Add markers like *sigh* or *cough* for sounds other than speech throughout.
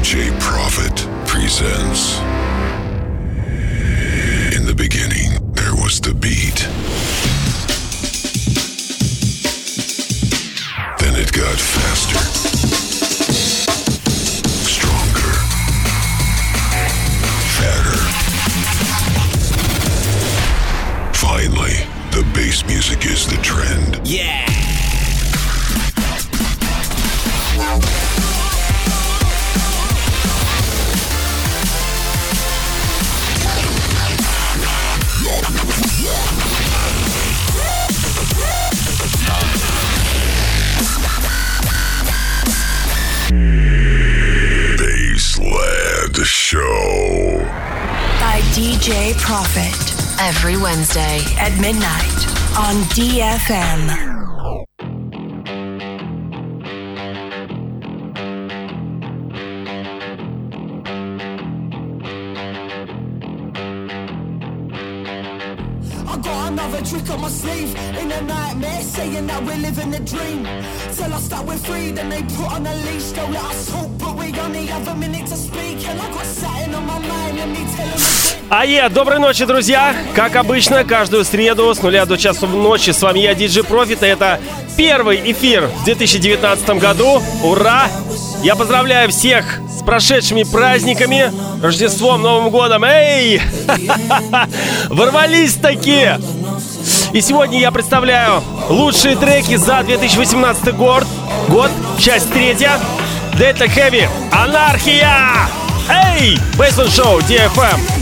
DJ Prophet presents. Midnight on DFM. I got another trick on my sleeve in a nightmare, saying that we're living a dream. Tell us that we're free, then they put on a leash. Don't let us talk, but we only have a minute to speak. And I got something on my mind, let me tell them. Ае, доброй ночи, друзья! Как обычно, каждую среду с нуля до часу ночи с вами я, Диджи Профит, и это первый эфир в 2019 году. Ура! Я поздравляю всех с прошедшими праздниками, Рождеством, Новым годом. Эй! *laughs* Ворвались такие! И сегодня я представляю лучшие треки за 2018 год. Год, часть третья. Delta Heavy, Анархия! Эй! Бейсон Шоу, DFM.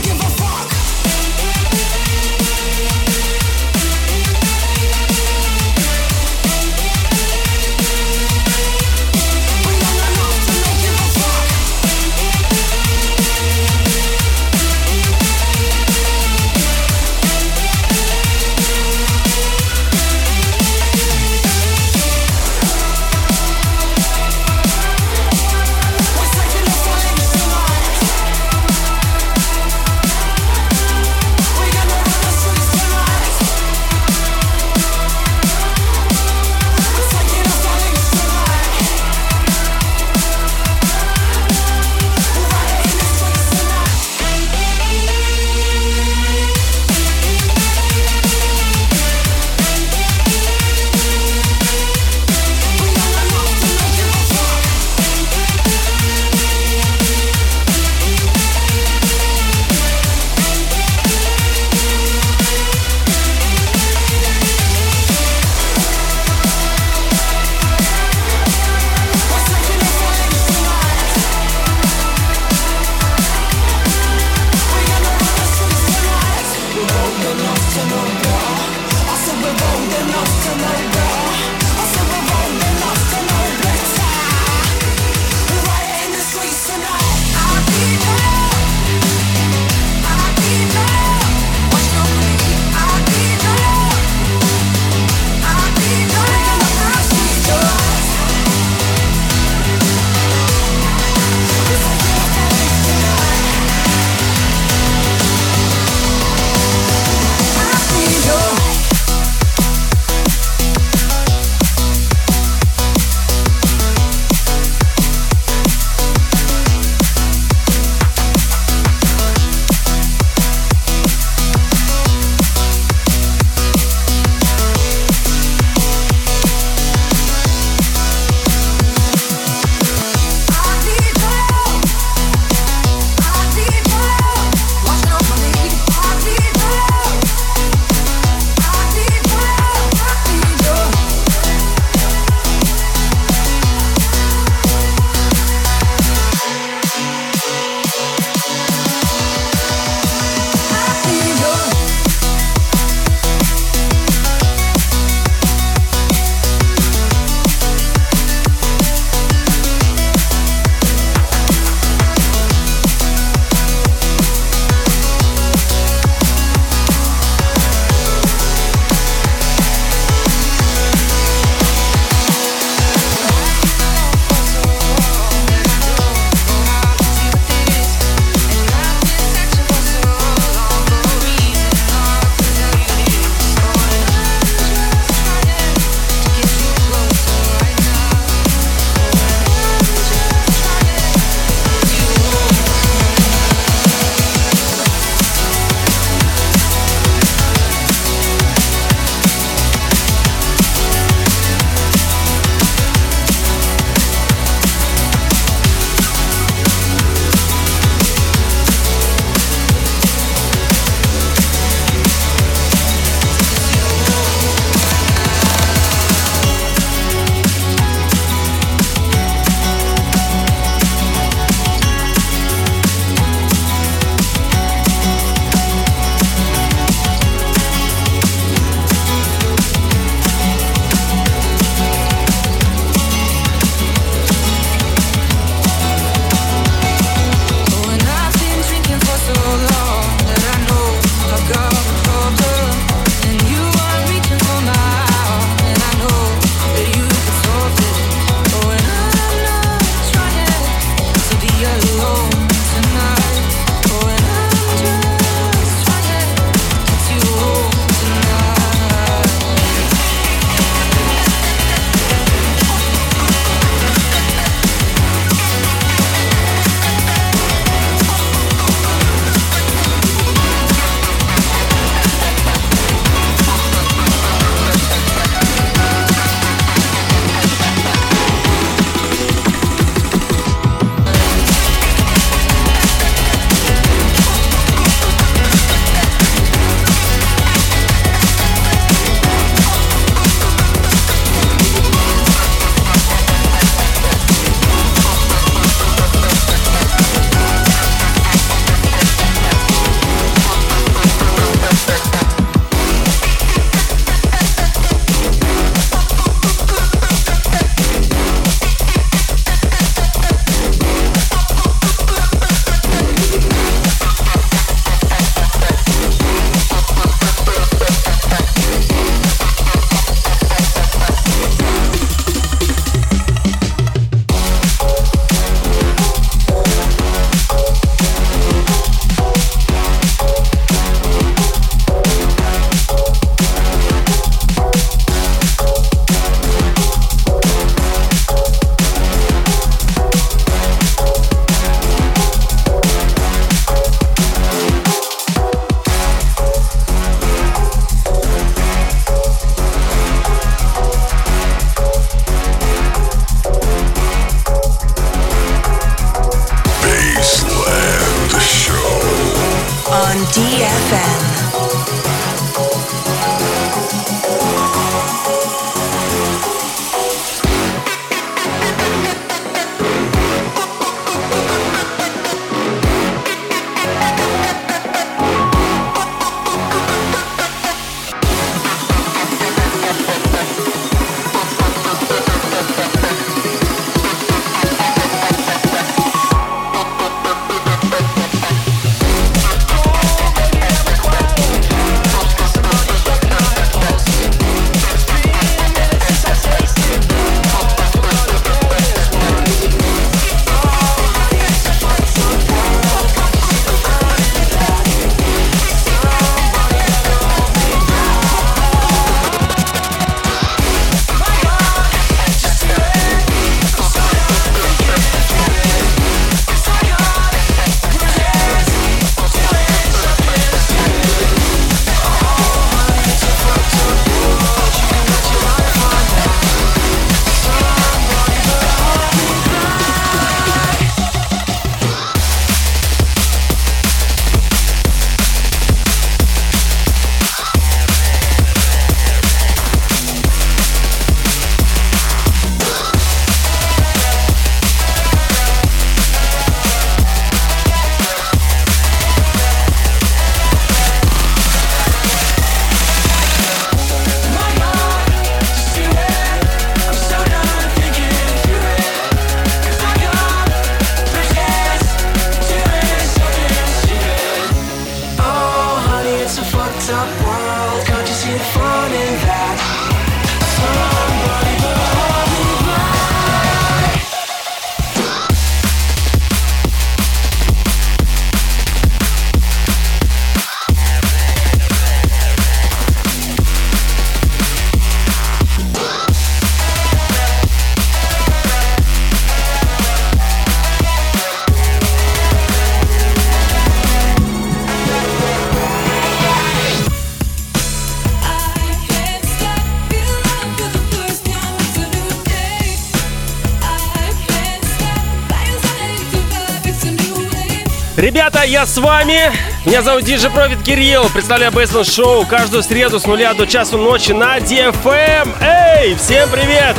Ребята, я с вами. Меня зовут Диджи Профит Кирилл. Представляю Бейсмен Шоу каждую среду с нуля до часу ночи на DFM. Эй, всем привет!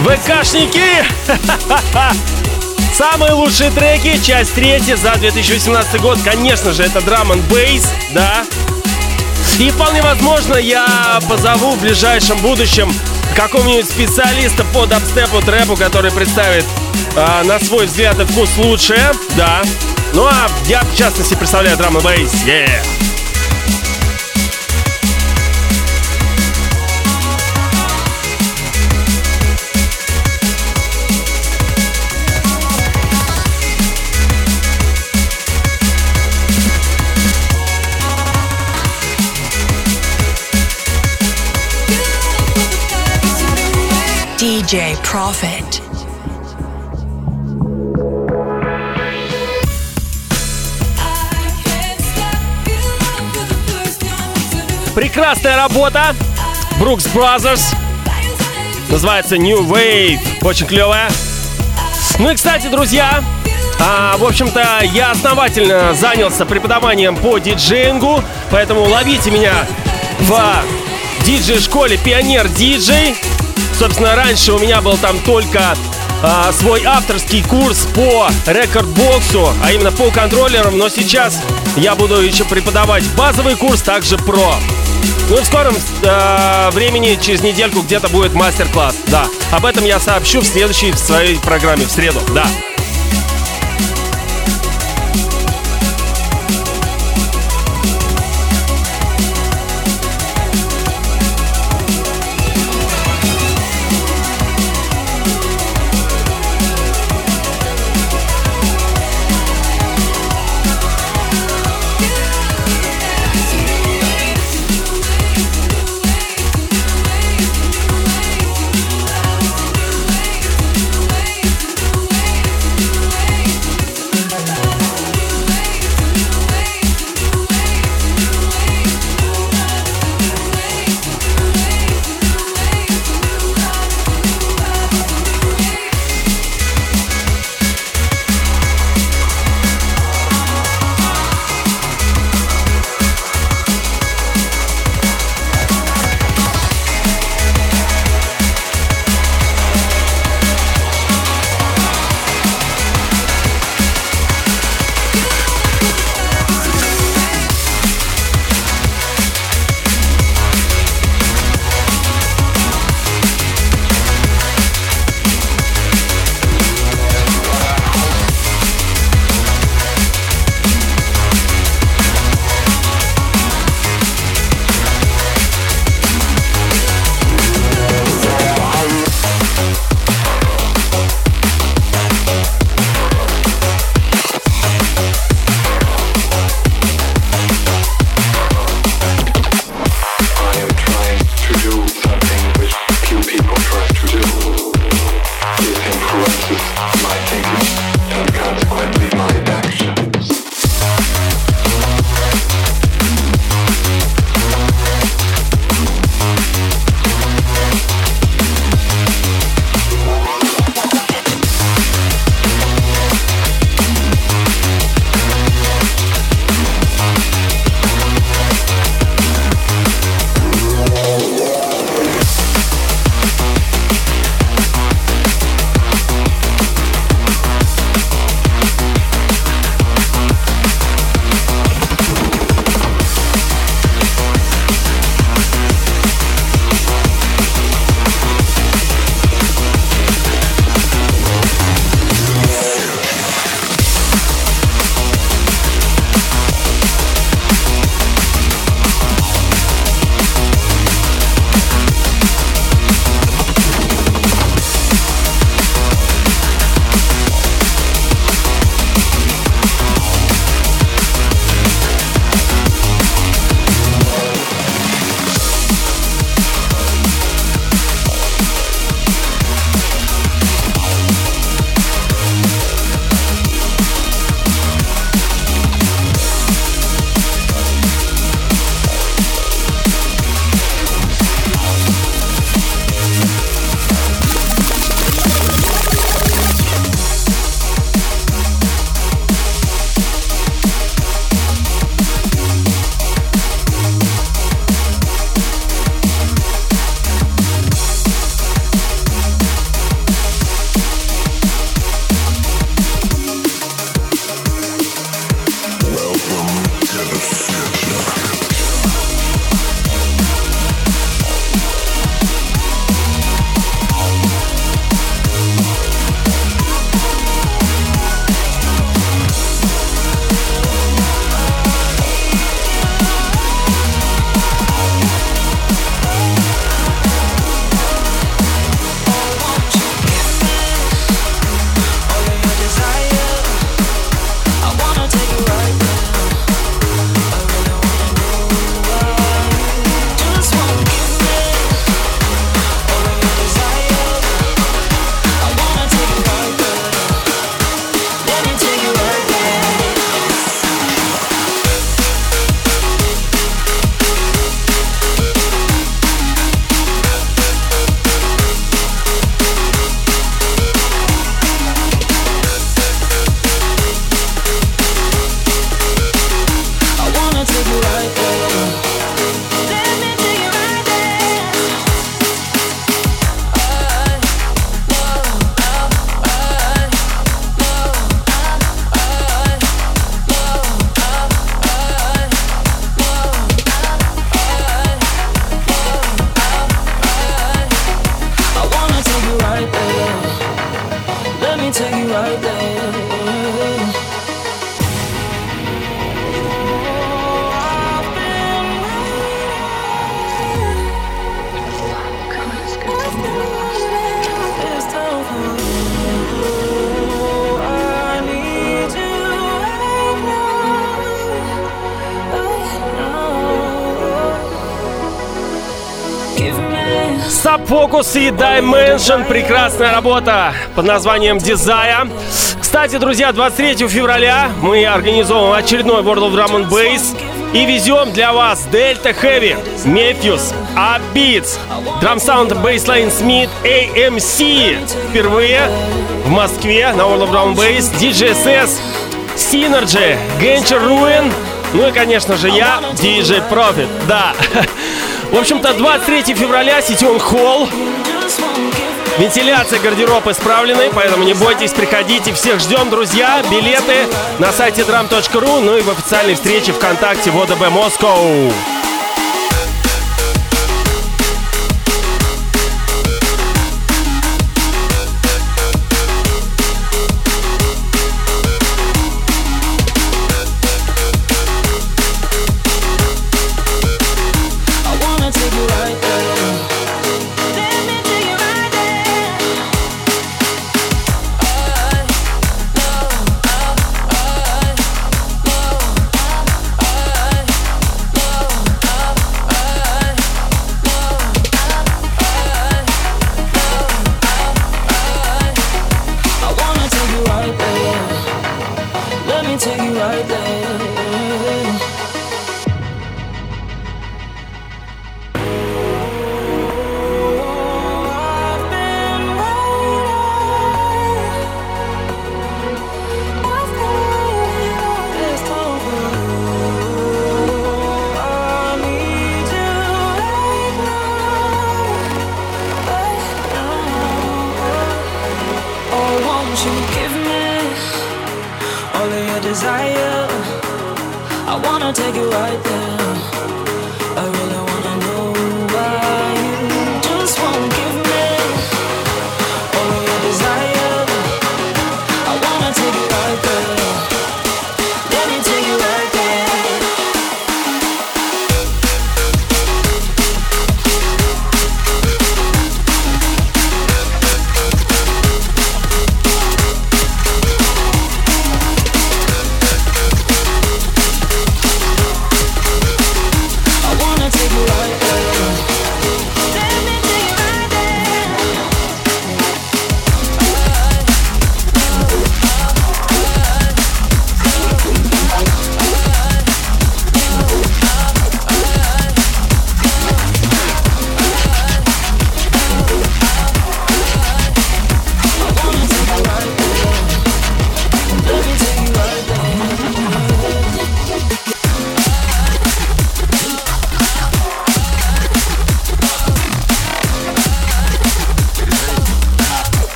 ВКшники! *laughs* Самые лучшие треки, часть третья за 2018 год. Конечно же, это драм н бейс, да. И вполне возможно, я позову в ближайшем будущем какого-нибудь специалиста по дабстепу, трэпу, который представит э, на свой взгляд и вкус лучшее, да. Ну а я, в частности, представляю драм бейс. Yeah. DJ Profit. Прекрасная работа. Brooks Brothers. Называется New Wave. Очень клевая. Ну и, кстати, друзья, а, в общем-то, я основательно занялся преподаванием по диджеингу, поэтому ловите меня в диджей-школе Пионер Диджей. Собственно, раньше у меня был там только а, свой авторский курс по рекордбоксу, а именно по контроллерам, но сейчас я буду еще преподавать базовый курс, также про. Ну в скором э, времени, через недельку где-то будет мастер-класс, да. Об этом я сообщу в следующей в своей программе в среду, да. Focus и Dimension. Прекрасная работа под названием Desire. Кстати, друзья, 23 февраля мы организовываем очередной World of Drum and Bass и везем для вас Delta Heavy, Matthews, Upbeats, Drum Sound Bassline Smith, AMC. Впервые в Москве на World of Drum and Bass, DJSS, Synergy, Gencher Ruin, ну и, конечно же, я, DJ Profit. Да. В общем-то, 23 февраля, Ситион Холл. Вентиляция, гардероб исправлены, поэтому не бойтесь, приходите. Всех ждем, друзья. Билеты на сайте drum.ru, ну и в официальной встрече ВКонтакте ВОДБ Москва.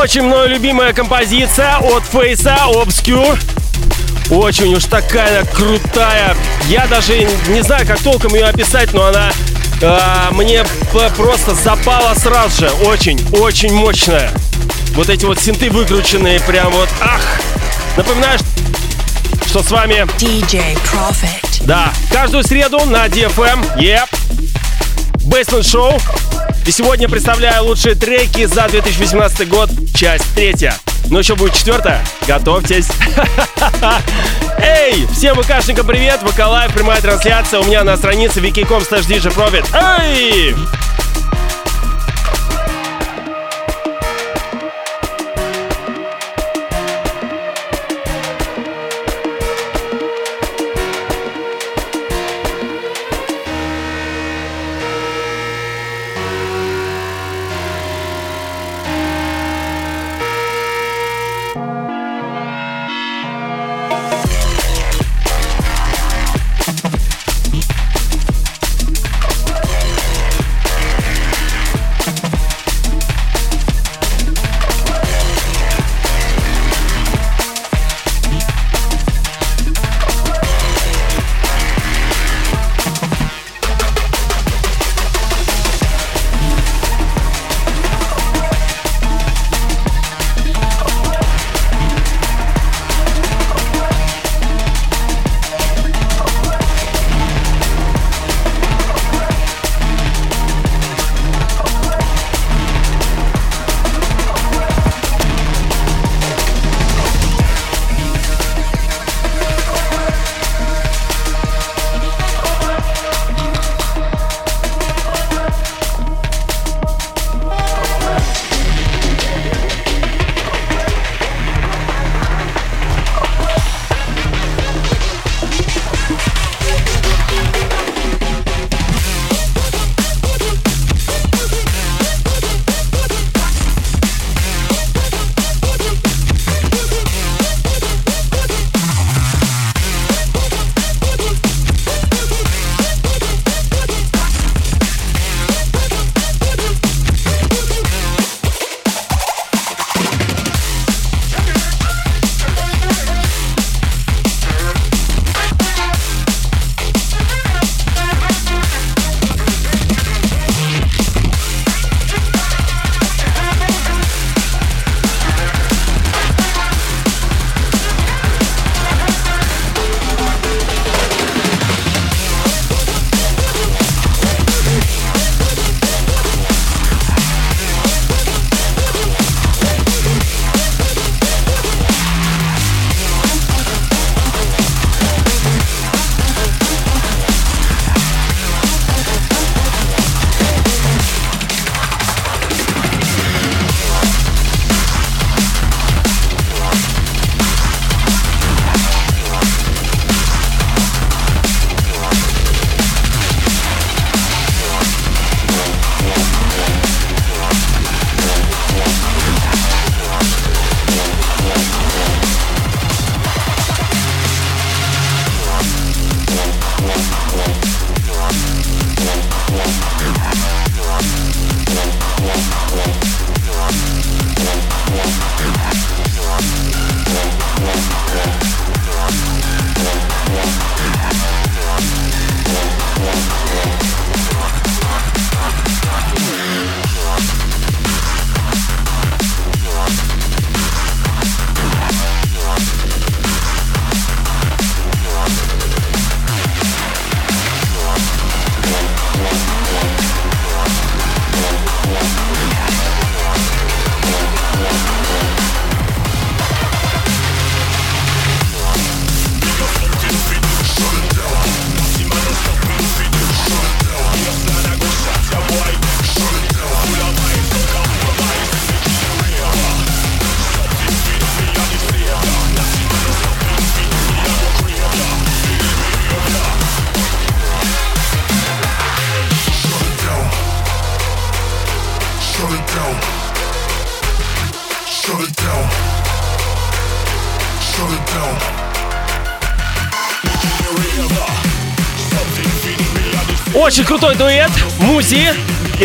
Очень мною любимая композиция от Фейса Obscure. Очень уж такая крутая. Я даже не знаю, как толком ее описать, но она э, мне просто запала сразу же. Очень, очень мощная. Вот эти вот синты выкрученные, прям вот, ах! Напоминаю, что с вами DJ Profit. Да, каждую среду на DFM, yep. Basement Show. И сегодня представляю лучшие треки за 2018 год, часть третья. Но еще будет четвертая. Готовьтесь. *laughs* Эй, всем ВКшникам привет. ВК Лайв, прямая трансляция у меня на странице wiki.com slash Эй!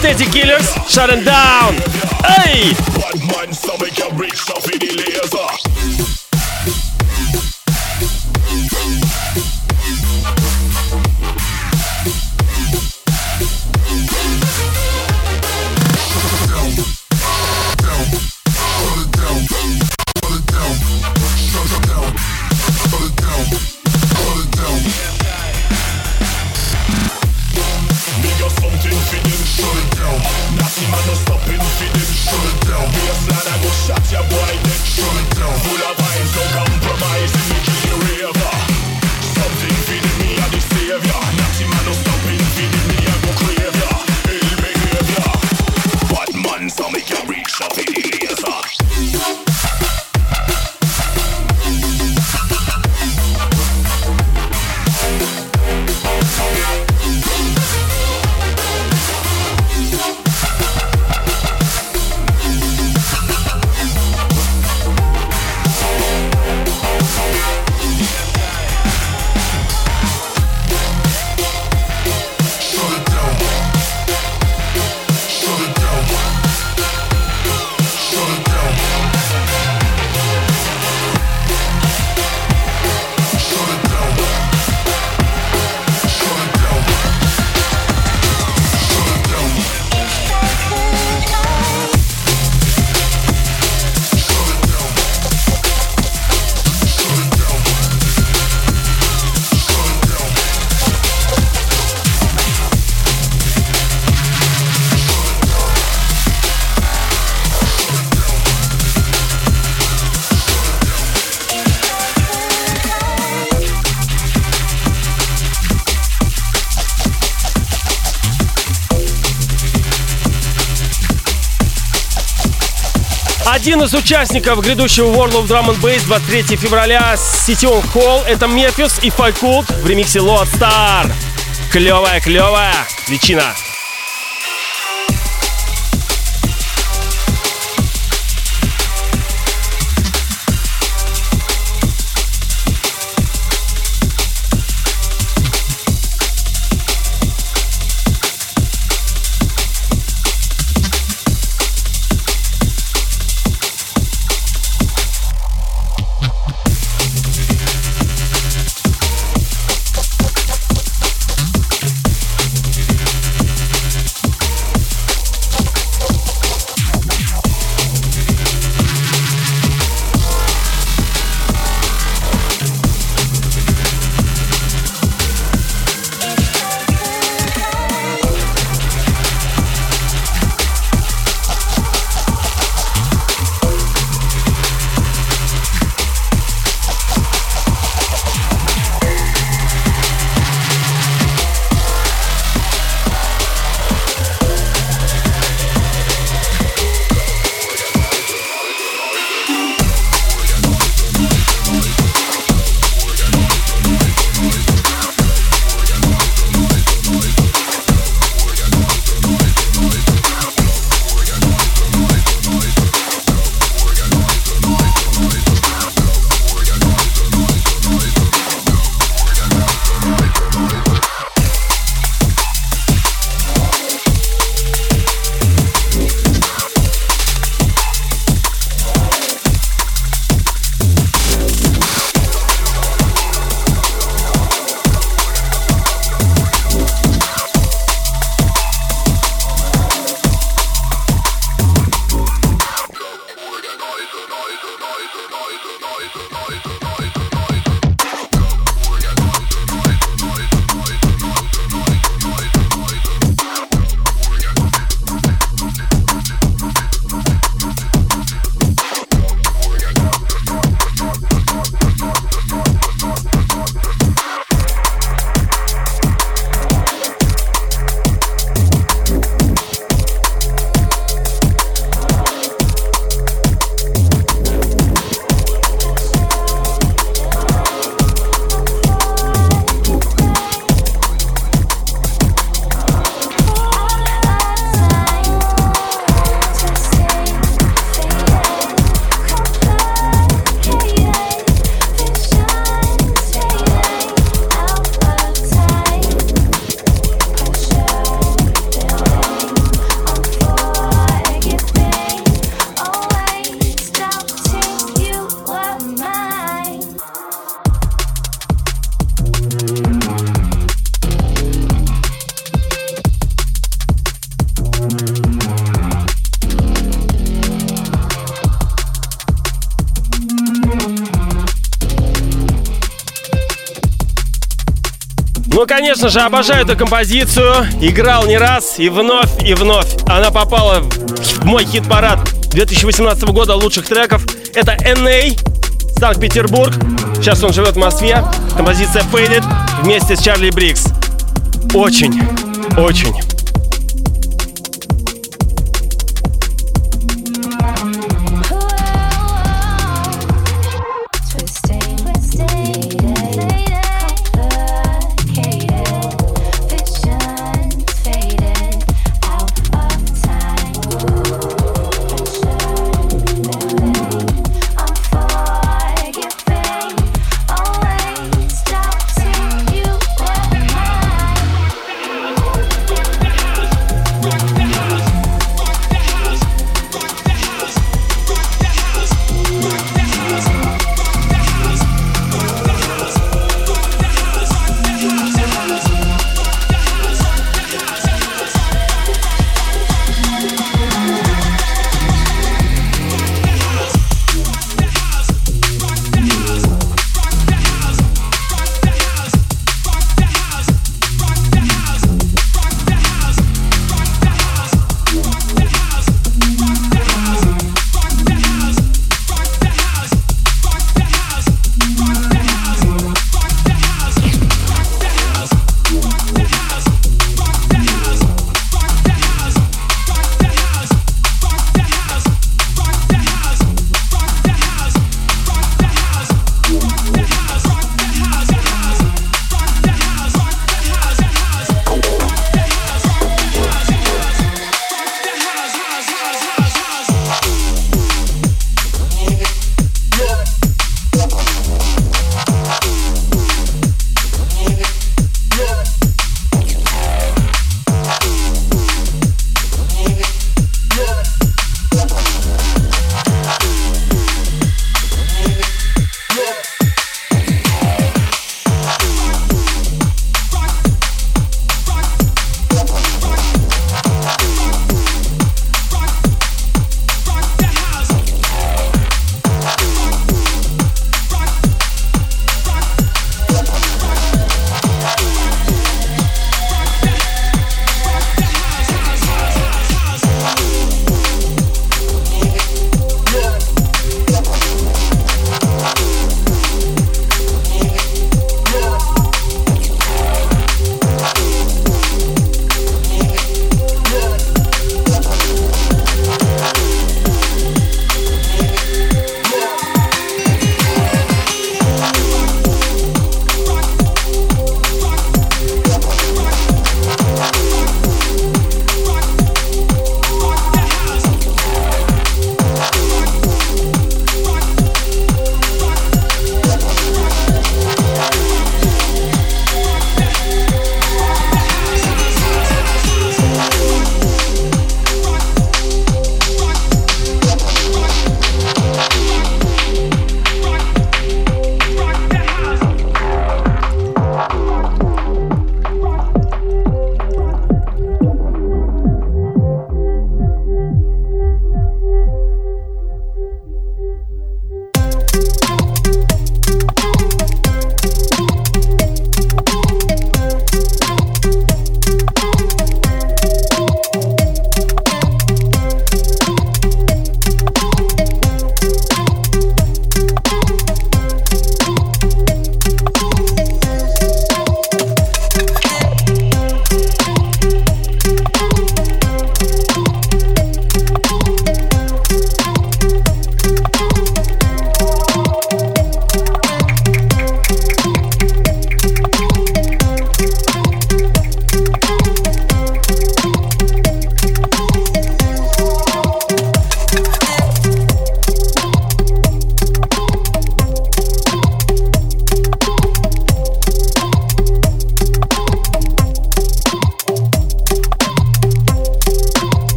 И Тедди Киллерс. Shut and down. Эй! Один из участников грядущего World of Drum and Bass 23 февраля Ситион Холл это Мефис и Файкулт в ремиксе Lord Star. Клевая, клевая личина. Конечно же, обожаю эту композицию. Играл не раз и вновь, и вновь. Она попала в мой хит-парад 2018 года лучших треков. Это N.A. Санкт-Петербург. Сейчас он живет в Москве. Композиция Faded вместе с Чарли Брикс. Очень, очень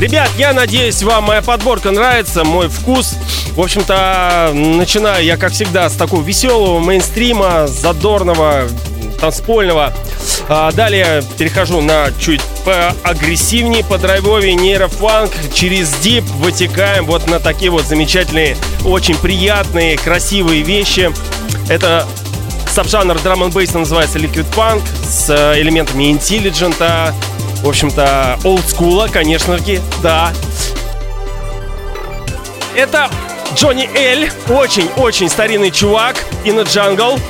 Ребят, я надеюсь, вам моя подборка нравится, мой вкус. В общем-то, начинаю я, как всегда, с такого веселого мейнстрима, задорного, танцпольного. А далее перехожу на чуть поагрессивнее, по драйвовее нейрофанк. Через дип вытекаем вот на такие вот замечательные, очень приятные, красивые вещи. Это сабжанр драм н называется Liquid Funk с элементами интеллигента, в общем-то, олдскула, конечно же, да. Это Джонни Эль, очень-очень старинный чувак, In the Jungle,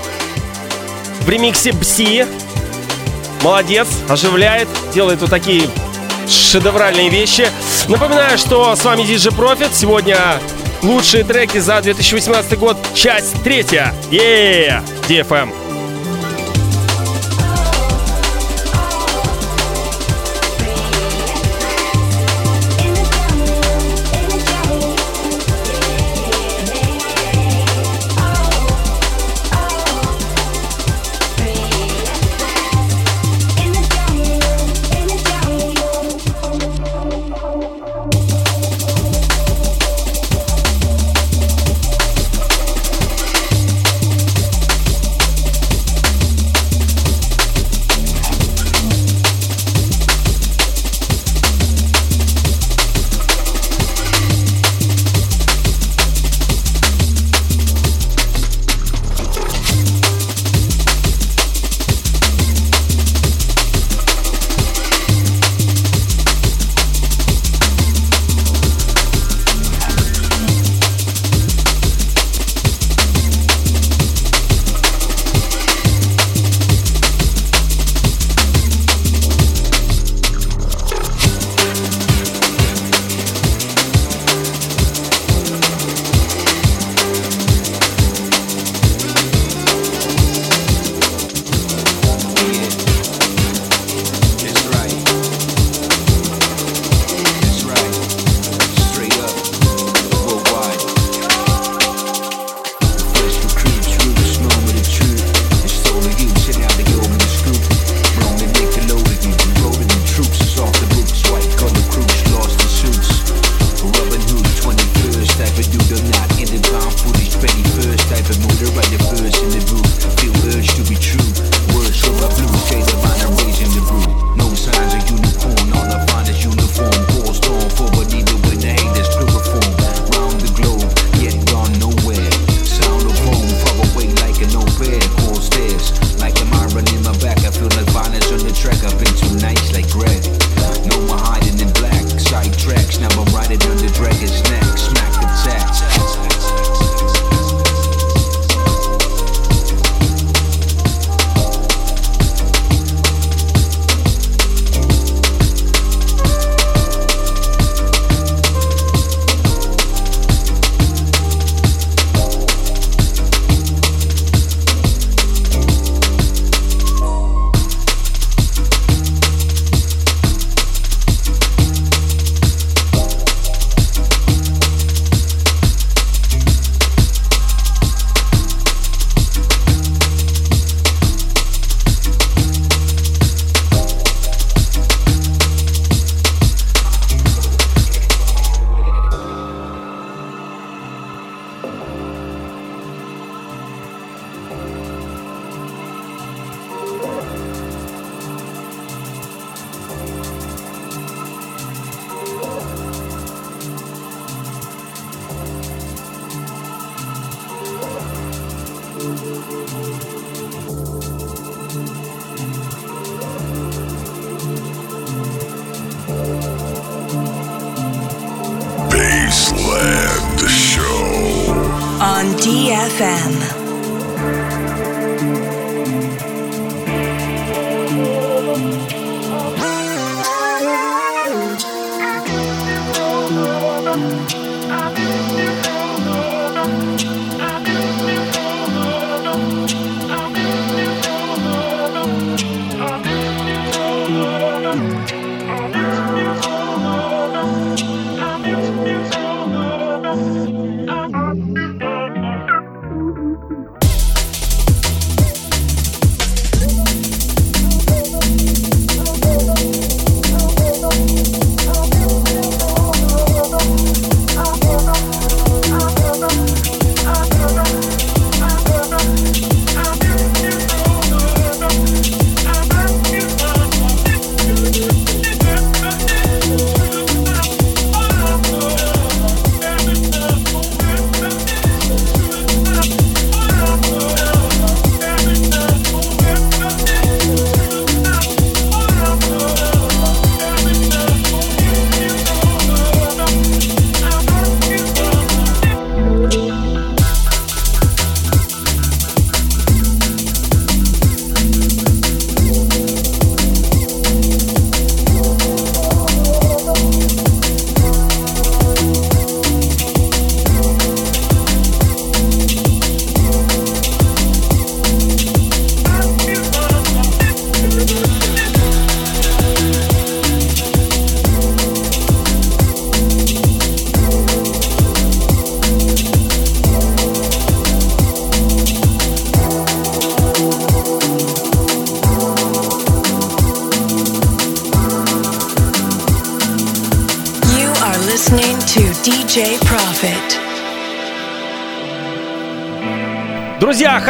в ремиксе Бси, Молодец, оживляет, делает вот такие шедевральные вещи. Напоминаю, что с вами DJ Profit. Сегодня лучшие треки за 2018 год, часть третья. Yeah! DFM.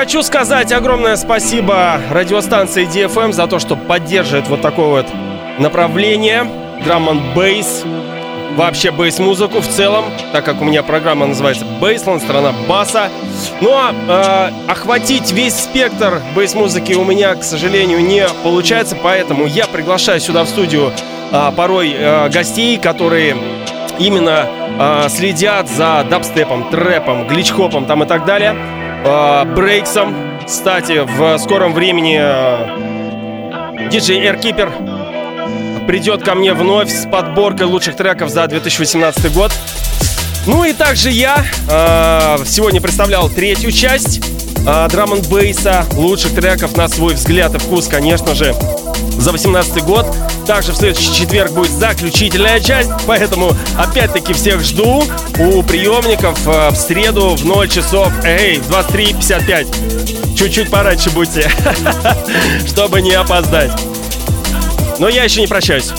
Хочу сказать огромное спасибо радиостанции DFM за то, что поддерживает вот такое вот направление. Драм н бейс вообще бейс-музыку в целом, так как у меня программа называется Бейсленд, страна баса. Но э, охватить весь спектр бейс-музыки у меня, к сожалению, не получается, поэтому я приглашаю сюда в студию э, порой э, гостей, которые именно э, следят за дабстепом, трэпом, гличхопом там и так далее, брейксом. Кстати, в скором времени э, диджей Airkeeper придет ко мне вновь с подборкой лучших треков за 2018 год. Ну и также я э, сегодня представлял третью часть э, драм бейса лучших треков на свой взгляд и вкус, конечно же, за 2018 год. Также в следующий четверг будет заключительная часть, поэтому опять-таки всех жду у приемников э, в среду в 0 часов, эй, 23.55. Чуть-чуть пораньше будьте, *laughs* чтобы не опоздать. Но я еще не прощаюсь.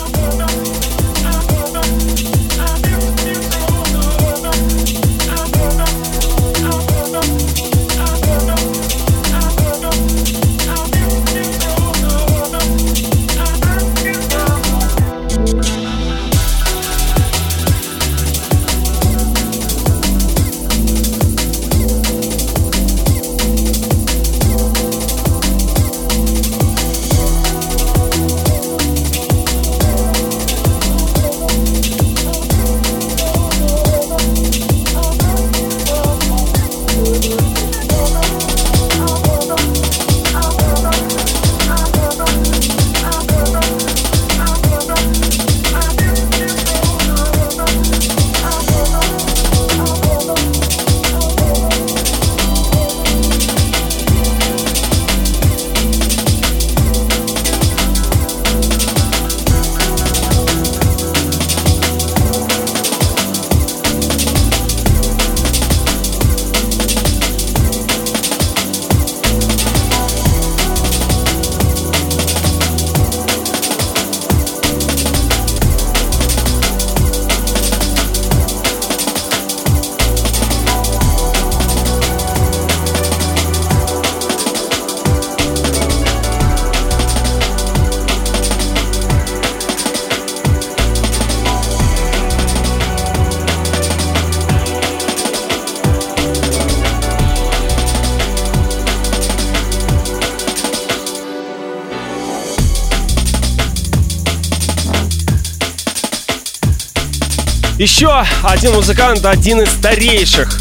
Еще один музыкант, один из старейших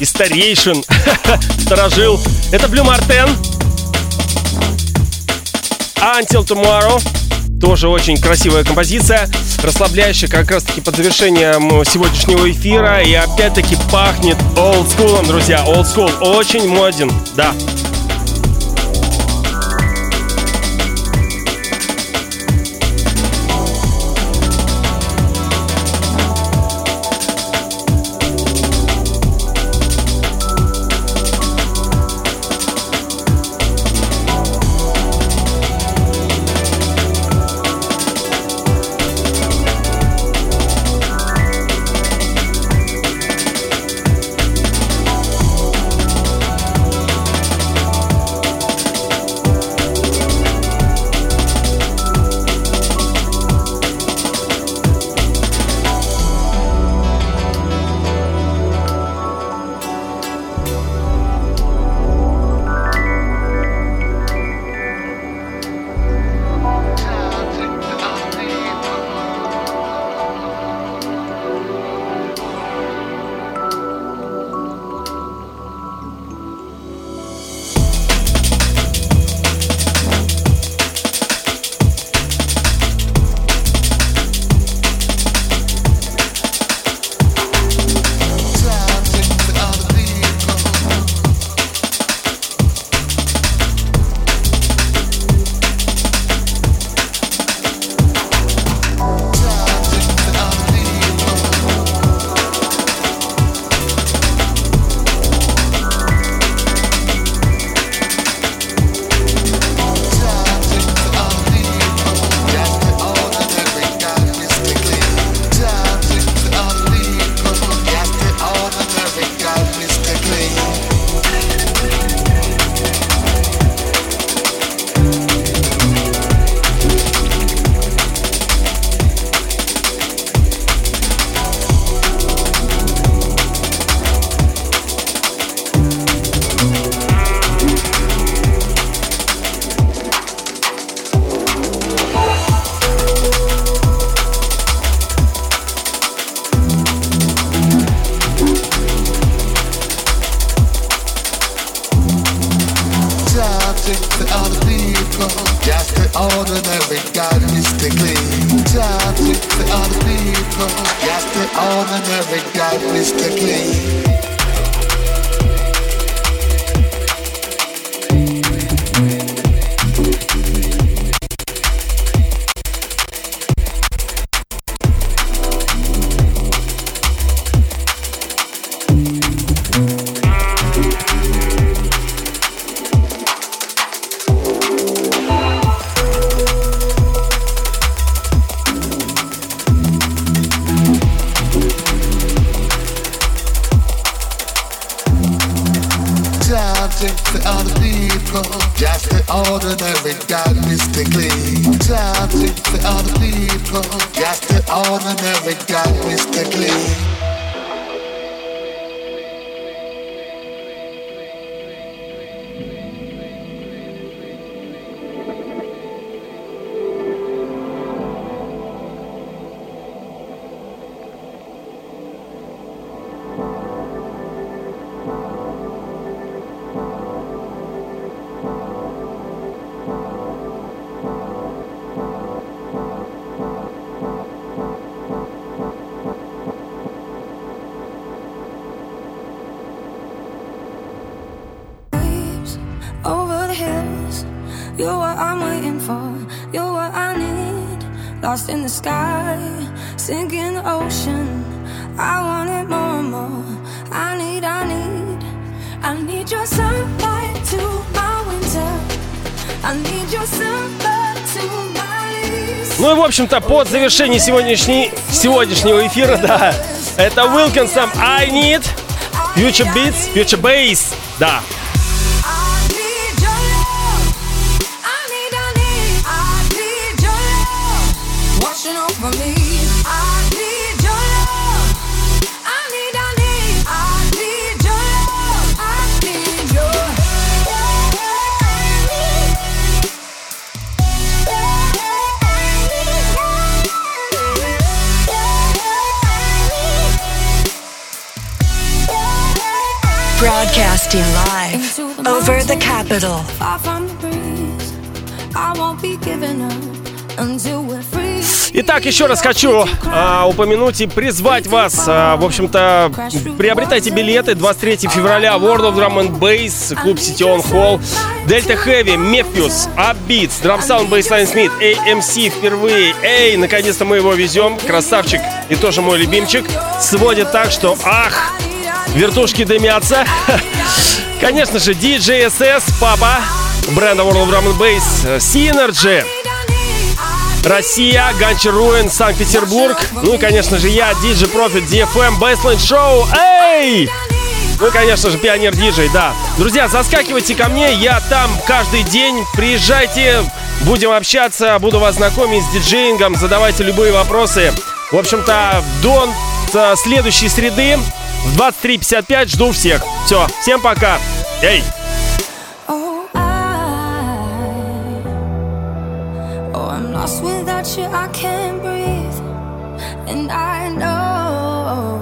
и старейшин *laughs* сторожил. Это Блю Мартен. Until Tomorrow. Тоже очень красивая композиция, расслабляющая как раз таки под завершением сегодняшнего эфира. И опять-таки пахнет олдскулом, друзья. Олдскул очень моден, да. Общем-то, под завершение сегодняшней, сегодняшнего эфира, да, это Wilkinson I Need, Future Beats, Future Bass, да. Broadcasting live over the capital. Итак, еще раз хочу а, упомянуть и призвать вас. А, в общем-то, приобретайте билеты 23 февраля World of Drum and Bass, клуб City On Hall, Delta Heavy, Mephius, Upbeats, Drum Sound Bassline Smith, AMC впервые. Эй, наконец-то мы его везем. Красавчик и тоже мой любимчик. Сводит так, что ах, Вертушки дымятся. *laughs* Конечно же, DJSS, папа, бренда World of Drum and Bass, Synergy, Россия, Ганчер Руин, Санкт-Петербург. Ну и, конечно же, я, DJ Profit, DFM, Baseline Show. Эй! Ну и, конечно же, Пионер Диджей, да. Друзья, заскакивайте ко мне, я там каждый день. Приезжайте, будем общаться, буду вас знакомить с диджеингом, задавайте любые вопросы. В общем-то, до следующей среды в 23.55 жду всех. Все, всем пока. Эй! lost without you, I can't breathe. And I know